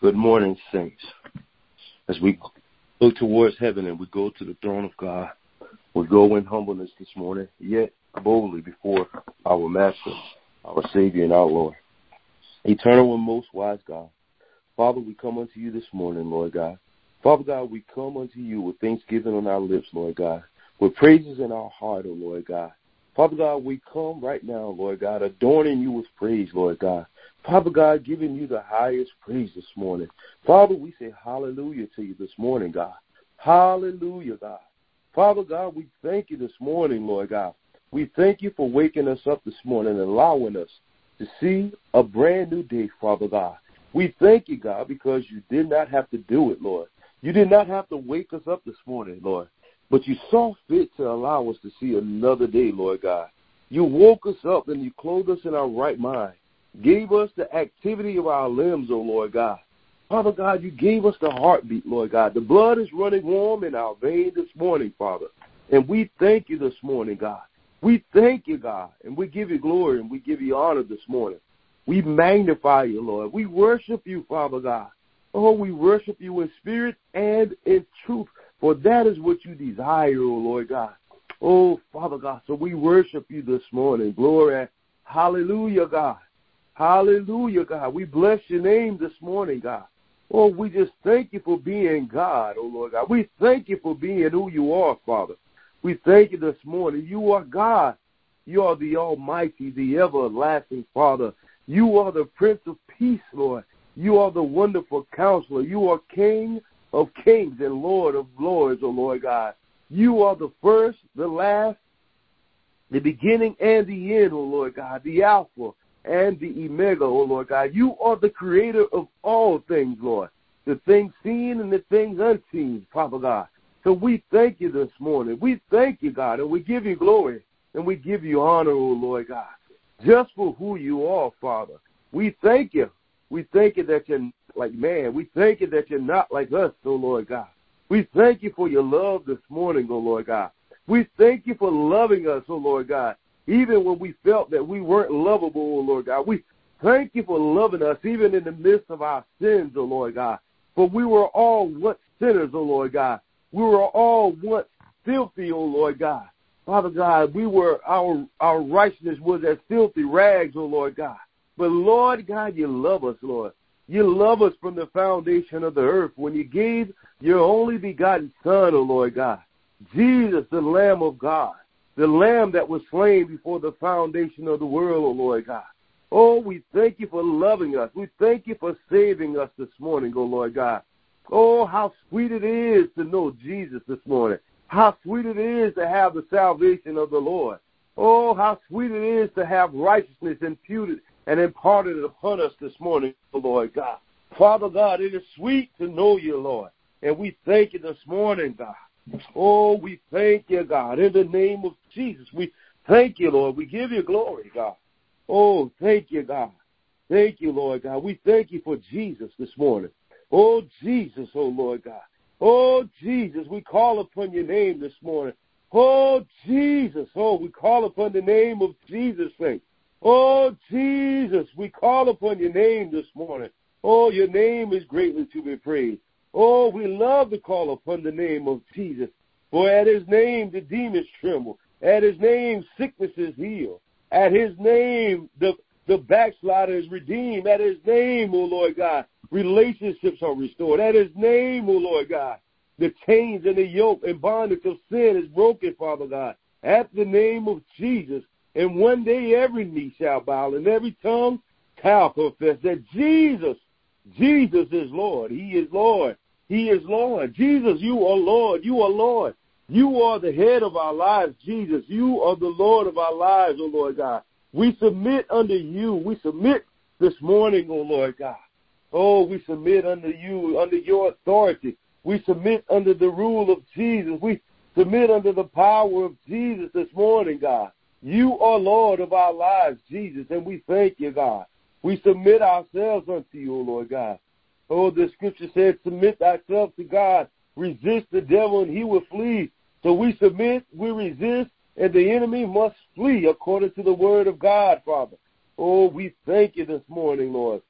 Good morning, saints. As we look towards heaven and we go to the throne of God, we go in humbleness this morning, yet boldly before our Master, our Savior, and our Lord. Eternal and most wise God, Father, we come unto you this morning, Lord God. Father God, we come unto you with thanksgiving on our lips, Lord God, with praises in our heart, O oh Lord God. Father God, we come right now, Lord God, adorning you with praise, Lord God. Father God, giving you the highest praise this morning. Father, we say hallelujah to you this morning, God. Hallelujah, God. Father God, we thank you this morning, Lord God. We thank you for waking us up this morning and allowing us to see a brand new day, Father God. We thank you, God, because you did not have to do it, Lord. You did not have to wake us up this morning, Lord. But you saw fit to allow us to see another day, Lord God. You woke us up and you clothed us in our right mind gave us the activity of our limbs, O oh Lord God. Father God, you gave us the heartbeat, Lord God. The blood is running warm in our veins this morning, Father. And we thank you this morning, God. We thank you, God, and we give you glory and we give you honor this morning. We magnify you, Lord. We worship you, Father God. Oh, we worship you in spirit and in truth, for that is what you desire, O Lord God. Oh, Father God, so we worship you this morning. Glory. Hallelujah, God. Hallelujah, God. We bless your name this morning, God. Oh, we just thank you for being God, oh Lord God. We thank you for being who you are, Father. We thank you this morning. You are God. You are the Almighty, the everlasting Father. You are the Prince of Peace, Lord. You are the wonderful counselor. You are King of kings and Lord of lords, O oh Lord God. You are the first, the last, the beginning and the end, O oh Lord God, the Alpha and the Omega, O Lord God. You are the creator of all things, Lord. The things seen and the things unseen, Father God. So we thank you this morning. We thank you, God, and we give you glory and we give you honor, O Lord God, just for who you are, Father. We thank you. We thank you that you're like man. We thank you that you're not like us, O Lord God. We thank you for your love this morning, O Lord God. We thank you for loving us, O Lord God, even when we felt that we weren't lovable, O Lord God. We thank you for loving us even in the midst of our sins, O Lord God. For we were all once sinners, O Lord God. We were all once filthy, O Lord God. Father God, we were our our righteousness was as filthy rags, O Lord God. But Lord God, you love us, Lord. You love us from the foundation of the earth when you gave your only begotten Son, oh Lord God. Jesus, the Lamb of God the lamb that was slain before the foundation of the world, O oh Lord God. Oh, we thank you for loving us. We thank you for saving us this morning, O oh Lord God. Oh, how sweet it is to know Jesus this morning. How sweet it is to have the salvation of the Lord. Oh, how sweet it is to have righteousness imputed and imparted it upon us this morning, Lord God. Father God, it is sweet to know you, Lord. And we thank you this morning, God. Oh, we thank you, God. In the name of Jesus, we thank you, Lord. We give you glory, God. Oh, thank you, God. Thank you, Lord God. We thank you for Jesus this morning. Oh, Jesus, oh, Lord God. Oh, Jesus, we call upon your name this morning. Oh, Jesus, oh, we call upon the name of Jesus, saint. Oh, Jesus, we call upon your name this morning. Oh, your name is greatly to be praised. Oh, we love to call upon the name of Jesus. For at his name the demons tremble. At his name sickness is healed. At his name the, the backslider is redeemed. At his name, O oh Lord God, relationships are restored. At his name, O oh Lord God, the chains and the yoke and bondage of sin is broken, Father God. At the name of Jesus. And one day every knee shall bow and every tongue shall confess that Jesus, Jesus is Lord. He is Lord. He is Lord. Jesus, you are Lord. You are Lord. You are the head of our lives, Jesus. You are the Lord of our lives, O oh Lord God. We submit under you. We submit this morning, O oh Lord God. Oh, we submit under you, under your authority. We submit under the rule of Jesus. We submit under the power of Jesus this morning, God. You are Lord of our lives, Jesus, and we thank you, God. We submit ourselves unto you, O Lord God. Oh, the scripture says, submit thyself to God, resist the devil, and he will flee. So we submit, we resist, and the enemy must flee according to the word of God, Father. Oh, we thank you this morning, Lord.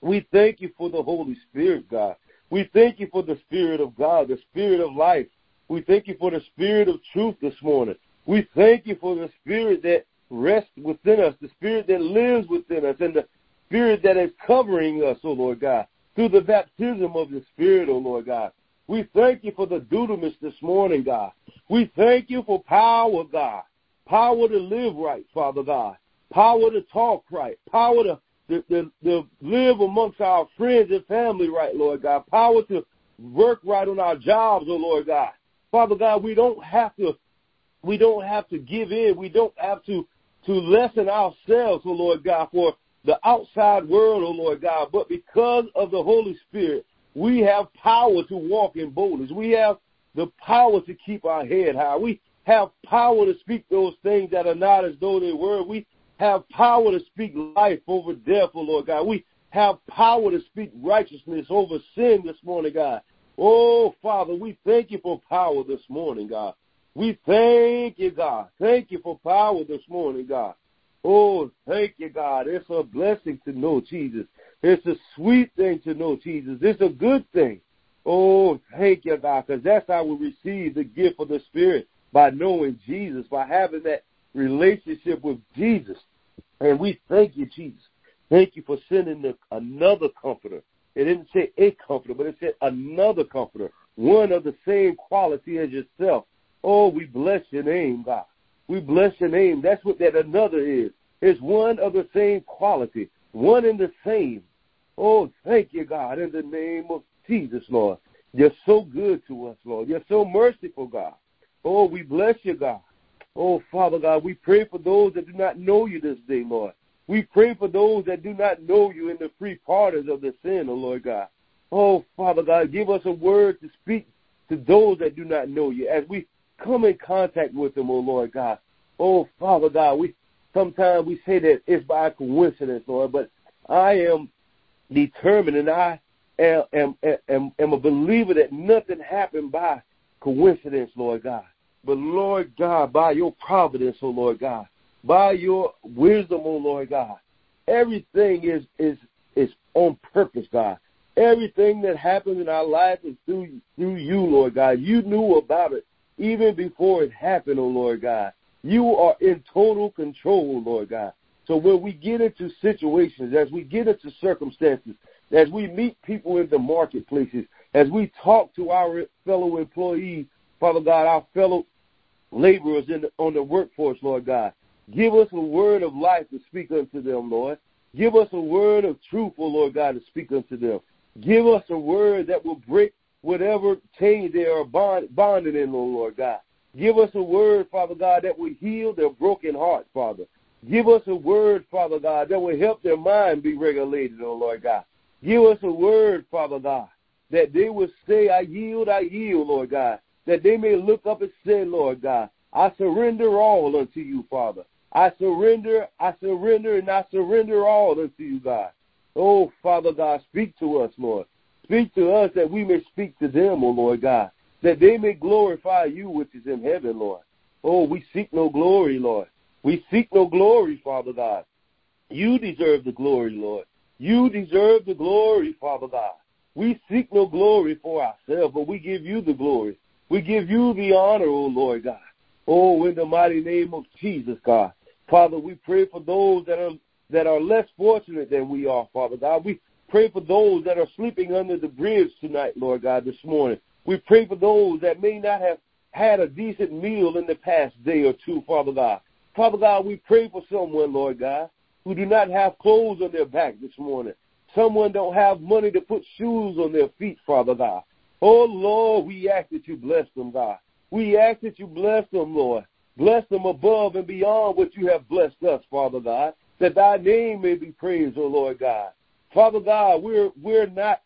We thank you for the Holy Spirit, God. We thank you for the Spirit of God, the Spirit of life. We thank you for the Spirit of truth this morning. We thank you for the Spirit that rests within us, the Spirit that lives within us, and the Spirit that is covering us, oh Lord God, through the baptism of the Spirit, oh Lord God. We thank you for the dunamis this morning, God. We thank you for power, God. Power to live right, Father God. Power to talk right. Power to, to, to, to live amongst our friends and family right, Lord God. Power to work right on our jobs, oh Lord God. Father God, we don't have to we don't have to give in. We don't have to to lessen ourselves, oh Lord God, for the outside world, oh Lord God. But because of the Holy Spirit, we have power to walk in boldness. We have the power to keep our head high. We have power to speak those things that are not as though they were. We have power to speak life over death, oh Lord God. We have power to speak righteousness over sin this morning, God. Oh, Father, we thank you for power this morning, God. We thank you, God. Thank you for power this morning, God. Oh, thank you, God. It's a blessing to know Jesus. It's a sweet thing to know Jesus. It's a good thing. Oh, thank you, God, because that's how we receive the gift of the Spirit by knowing Jesus, by having that relationship with Jesus. And we thank you, Jesus. Thank you for sending the, another comforter. It didn't say a comforter, but it said another comforter, one of the same quality as yourself. Oh, we bless your name, God. We bless your name. That's what that another is. It's one of the same quality, one in the same. Oh, thank you, God, in the name of Jesus, Lord. You're so good to us, Lord. You're so merciful, God. Oh, we bless you, God. Oh, Father God, we pray for those that do not know you this day, Lord. We pray for those that do not know you in the free pardons of the sin, oh Lord God. Oh, Father God, give us a word to speak to those that do not know you as we come in contact with them, oh Lord God. Oh, Father God, we sometimes we say that it's by coincidence, Lord, but I am determined and I am, am, am, am a believer that nothing happened by coincidence, Lord God. But Lord God, by your providence, oh Lord God, by your wisdom, oh Lord God, everything is is is on purpose, God. Everything that happens in our life is through through you, Lord God. You knew about it even before it happened, oh Lord God. You are in total control, Lord God. So when we get into situations, as we get into circumstances, as we meet people in the marketplaces, as we talk to our fellow employees, Father God, our fellow laborers in the, on the workforce, Lord God, give us a word of life to speak unto them, Lord. Give us a word of truth, oh Lord God, to speak unto them. Give us a word that will break whatever chain they are bond, bonded in, Lord God. Give us a word, Father God, that will heal their broken heart, Father. Give us a word, Father God, that will help their mind be regulated, oh Lord God. Give us a word, Father God, that they will say, I yield, I yield, Lord God. That they may look up and say, Lord God, I surrender all unto you, Father. I surrender, I surrender, and I surrender all unto you, God. Oh, Father God, speak to us, Lord. Speak to us that we may speak to them, O Lord God, that they may glorify you which is in heaven, Lord. Oh, we seek no glory, Lord. We seek no glory, Father God. You deserve the glory, Lord. You deserve the glory, Father God. We seek no glory for ourselves, but we give you the glory. We give you the honor, O Lord God. Oh, in the mighty name of Jesus, God. Father, we pray for those that are that are less fortunate than we are, Father God. We Pray for those that are sleeping under the bridge tonight, Lord God, this morning. We pray for those that may not have had a decent meal in the past day or two, Father God. Father God, we pray for someone, Lord God, who do not have clothes on their back this morning. Someone don't have money to put shoes on their feet, Father God. Oh Lord, we ask that you bless them, God. We ask that you bless them, Lord. Bless them above and beyond what you have blessed us, Father God, that thy name may be praised, O Lord God. Father God, we're we're not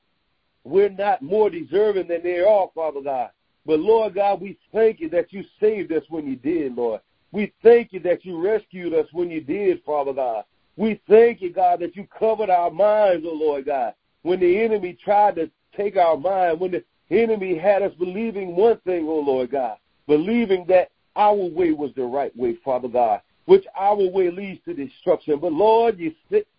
we're not more deserving than they are, Father God. But Lord God, we thank you that you saved us when you did, Lord. We thank you that you rescued us when you did, Father God. We thank you, God, that you covered our minds, oh Lord God. When the enemy tried to take our mind, when the enemy had us believing one thing, oh Lord God, believing that our way was the right way, Father God, which our way leads to destruction. But Lord, you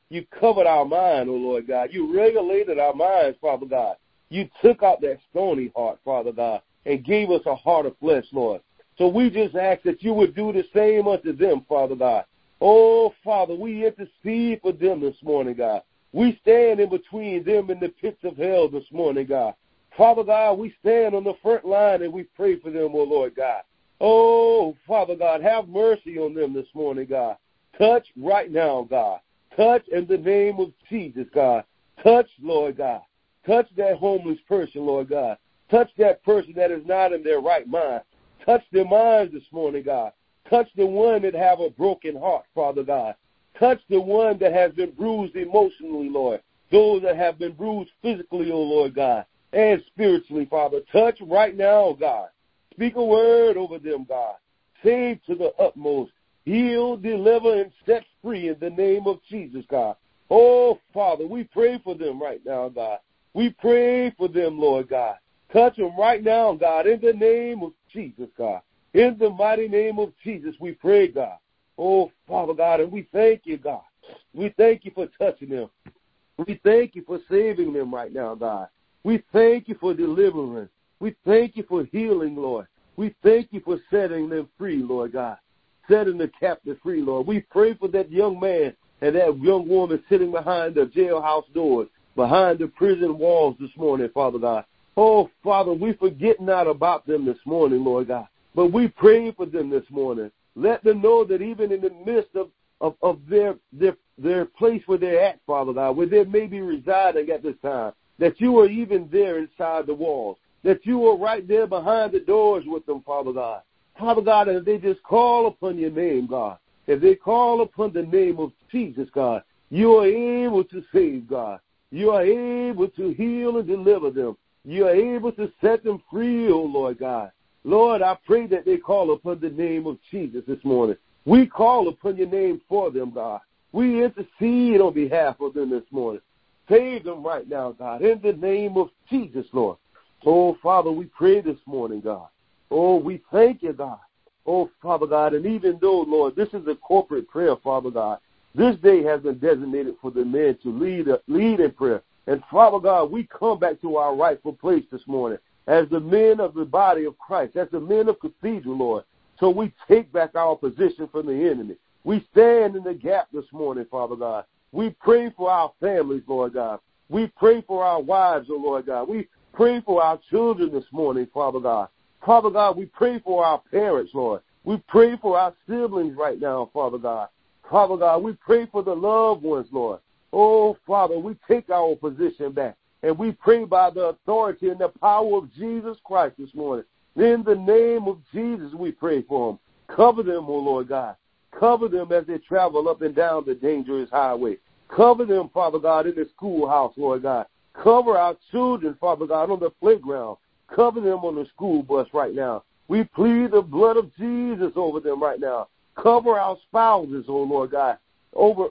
You covered our mind, oh Lord God. You regulated our minds, Father God. You took out that stony heart, Father God, and gave us a heart of flesh, Lord. So we just ask that you would do the same unto them, Father God. Oh, Father, we intercede for them this morning, God. We stand in between them and the pits of hell this morning, God. Father God, we stand on the front line and we pray for them, oh Lord God. Oh, Father God, have mercy on them this morning, God. Touch right now, God. Touch in the name of Jesus, God. Touch, Lord God. Touch that homeless person, Lord God. Touch that person that is not in their right mind. Touch their minds this morning, God. Touch the one that have a broken heart, Father God. Touch the one that has been bruised emotionally, Lord. Those that have been bruised physically, oh Lord God, and spiritually, Father. Touch right now, God. Speak a word over them, God. Save to the utmost. Heal, deliver, and set free in the name of Jesus, God. Oh, Father, we pray for them right now, God. We pray for them, Lord God. Touch them right now, God, in the name of Jesus, God. In the mighty name of Jesus, we pray, God. Oh, Father God, and we thank you, God. We thank you for touching them. We thank you for saving them right now, God. We thank you for delivering. We thank you for healing, Lord. We thank you for setting them free, Lord God. Setting the captive free, Lord. We pray for that young man and that young woman sitting behind the jailhouse doors, behind the prison walls this morning, Father God. Oh, Father, we forget not about them this morning, Lord God. But we pray for them this morning. Let them know that even in the midst of, of, of their, their, their place where they're at, Father God, where they may be residing at this time, that you are even there inside the walls, that you are right there behind the doors with them, Father God. Father God, if they just call upon your name, God, if they call upon the name of Jesus, God, you are able to save, God. You are able to heal and deliver them. You are able to set them free, oh Lord God. Lord, I pray that they call upon the name of Jesus this morning. We call upon your name for them, God. We intercede on behalf of them this morning. Save them right now, God, in the name of Jesus, Lord. Oh, Father, we pray this morning, God. Oh, we thank you, God. Oh, Father God, and even though, Lord, this is a corporate prayer, Father God, this day has been designated for the men to lead, lead in prayer. And Father God, we come back to our rightful place this morning as the men of the body of Christ, as the men of Cathedral, Lord. So we take back our position from the enemy. We stand in the gap this morning, Father God. We pray for our families, Lord God. We pray for our wives, oh Lord God. We pray for our children this morning, Father God. Father God, we pray for our parents, Lord. We pray for our siblings right now, Father God. Father God, we pray for the loved ones, Lord. Oh, Father, we take our position back. And we pray by the authority and the power of Jesus Christ this morning. In the name of Jesus, we pray for them. Cover them, oh Lord God. Cover them as they travel up and down the dangerous highway. Cover them, Father God, in the schoolhouse, Lord God. Cover our children, Father God, on the playground. Cover them on the school bus right now. We plead the blood of Jesus over them right now. Cover our spouses, oh Lord God, over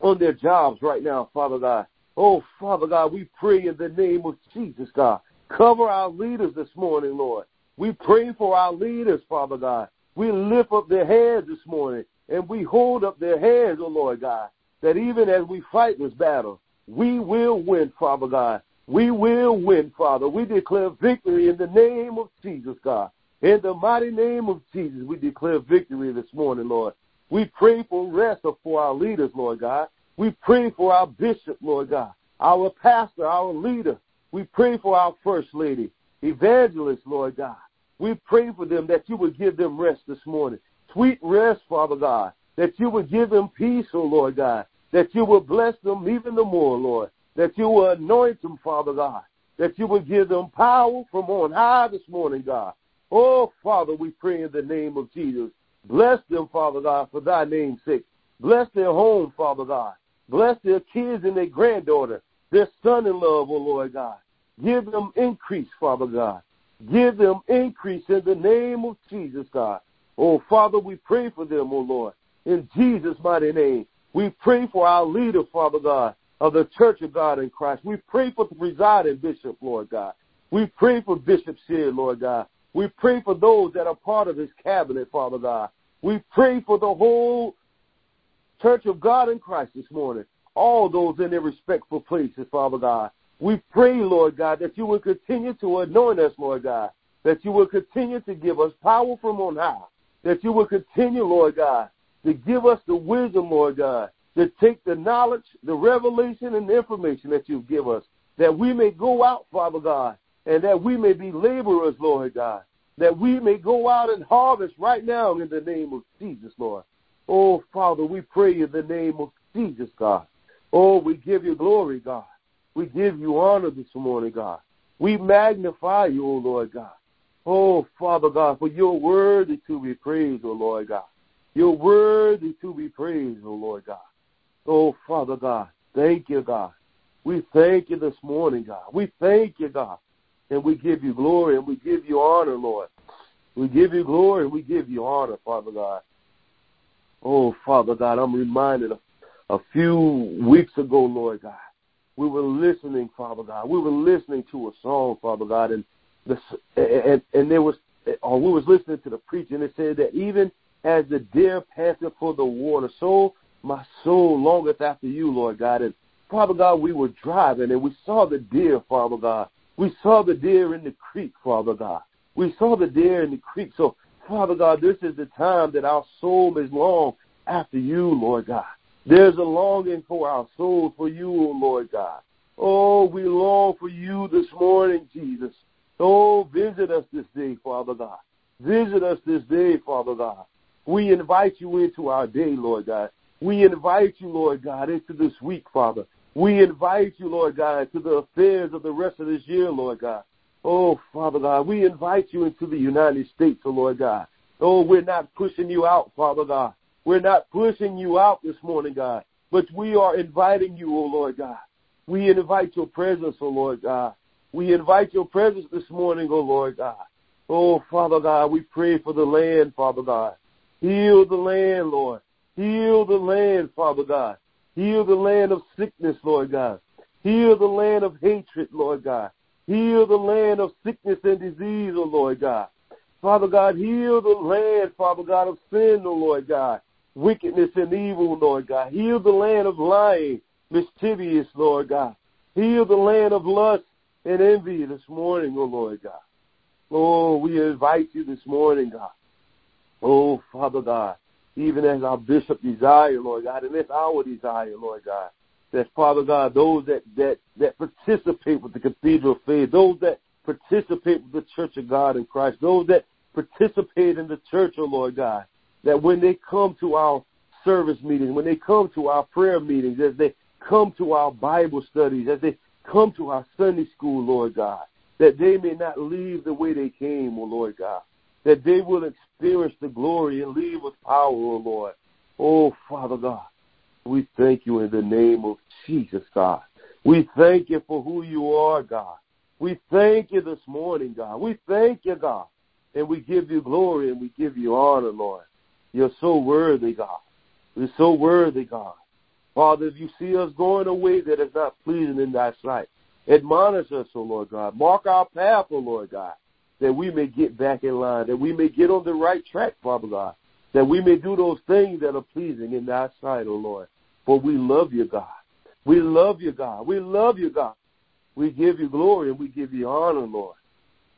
on their jobs right now, Father God. Oh, Father God, we pray in the name of Jesus, God. Cover our leaders this morning, Lord. We pray for our leaders, Father God. We lift up their hands this morning and we hold up their hands, oh Lord God, that even as we fight this battle, we will win, Father God. We will win, Father. We declare victory in the name of Jesus, God. In the mighty name of Jesus, we declare victory this morning, Lord. We pray for rest for our leaders, Lord God. We pray for our bishop, Lord God, our pastor, our leader. We pray for our first lady, evangelist, Lord God. We pray for them that you would give them rest this morning. Sweet rest, Father God. That you would give them peace, oh Lord God. That you would bless them even the more, Lord. That you will anoint them, Father God. That you will give them power from on high this morning, God. Oh, Father, we pray in the name of Jesus. Bless them, Father God, for thy name's sake. Bless their home, Father God. Bless their kids and their granddaughter, their son-in-law, oh Lord God. Give them increase, Father God. Give them increase in the name of Jesus, God. Oh, Father, we pray for them, oh Lord. In Jesus' mighty name. We pray for our leader, Father God, of the Church of God in Christ. We pray for the presiding bishop, Lord God. We pray for Bishop Sheard, Lord God. We pray for those that are part of his cabinet, Father God. We pray for the whole Church of God in Christ this morning. all those in their respectful places, Father God. We pray, Lord God, that you will continue to anoint us, Lord God, that you will continue to give us power from on high, that you will continue, Lord God, to give us the wisdom, Lord God, to take the knowledge, the revelation, and the information that you give us, that we may go out, Father God, and that we may be laborers, Lord God, that we may go out and harvest right now in the name of Jesus, Lord. Oh, Father, we pray in the name of Jesus, God. Oh, we give you glory, God. We give you honor this morning, God. We magnify you, O Lord God. Oh, Father God, for you're worthy to be praised, O Lord God. You're worthy to be praised, O Lord God. Oh, Father God, thank you, God. We thank you this morning, God. We thank you, God. And we give you glory and we give you honor, Lord. We give you glory and we give you honor, Father God. Oh, Father God, I'm reminded of a few weeks ago, Lord God. We were listening, Father God. We were listening to a song, Father God, and the and and there was or we was listening to the preacher, and it said that even as the deer panteth for the water, so my soul longeth after you, Lord God. And Father God, we were driving and we saw the deer, Father God. We saw the deer in the creek, Father God. We saw the deer in the creek. So, Father God, this is the time that our soul is long after you, Lord God. There's a longing for our soul for you, O Lord God. Oh, we long for you this morning, Jesus. Oh, visit us this day, Father God. Visit us this day, Father God. We invite you into our day, Lord God. We invite you, Lord God, into this week, Father. We invite you, Lord God, to the affairs of the rest of this year, Lord God. Oh, Father God, we invite you into the United States, oh Lord God. Oh, we're not pushing you out, Father God. We're not pushing you out this morning, God, but we are inviting you, oh Lord God. We invite your presence, oh Lord God. We invite your presence this morning, oh Lord God. Oh, Father God, we pray for the land, Father God. Heal the land, Lord. Heal the land, Father God. Heal the land of sickness, Lord God. Heal the land of hatred, Lord God. Heal the land of sickness and disease, O oh Lord God. Father God, heal the land, Father God, of sin, O oh Lord God. Wickedness and evil, Lord God. Heal the land of lying, mischievous, Lord God. Heal the land of lust and envy this morning, O oh Lord God. Oh, we invite you this morning, God. Oh, Father God even as our bishop desire, Lord God, and it's our desire, Lord God, that Father God, those that that that participate with the Cathedral of Faith, those that participate with the Church of God in Christ, those that participate in the church, oh Lord God, that when they come to our service meetings, when they come to our prayer meetings, as they come to our Bible studies, as they come to our Sunday school, Lord God, that they may not leave the way they came, oh Lord God, that they will experience the glory and leave with power, O Lord. Oh, Father God, we thank you in the name of Jesus, God. We thank you for who you are, God. We thank you this morning, God. We thank you, God. And we give you glory and we give you honor, Lord. You're so worthy, God. You're so worthy, God. Father, if you see us going a way that is not pleasing in thy sight, admonish us, O Lord God. Mark our path, O Lord God that we may get back in line, that we may get on the right track, Father God, that we may do those things that are pleasing in thy sight, O oh Lord. For we love you, God. We love you, God. We love you, God. We give you glory and we give you honor, Lord.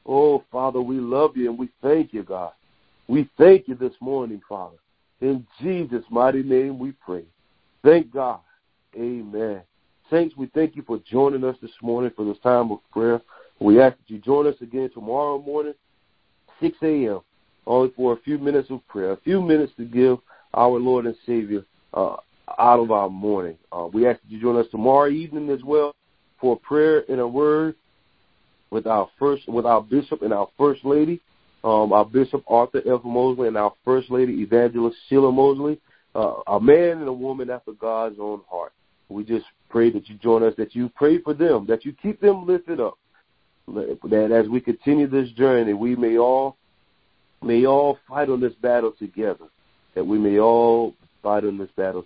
Oh, Father, we love you and we thank you, God. We thank you this morning, Father. In Jesus' mighty name we pray. Thank God. Amen. Saints, we thank you for joining us this morning for this time of prayer. We ask that you join us again tomorrow morning, 6 a.m., only for a few minutes of prayer, a few minutes to give our Lord and Savior uh, out of our morning. Uh, we ask that you join us tomorrow evening as well for prayer and a word with our first, with our bishop and our first lady, um, our bishop Arthur F. Mosley and our first lady Evangelist Sheila Mosley, uh, a man and a woman after God's own heart. We just pray that you join us, that you pray for them, that you keep them lifted up, that as we continue this journey, we may all may all fight on this battle together. That we may all fight on this battle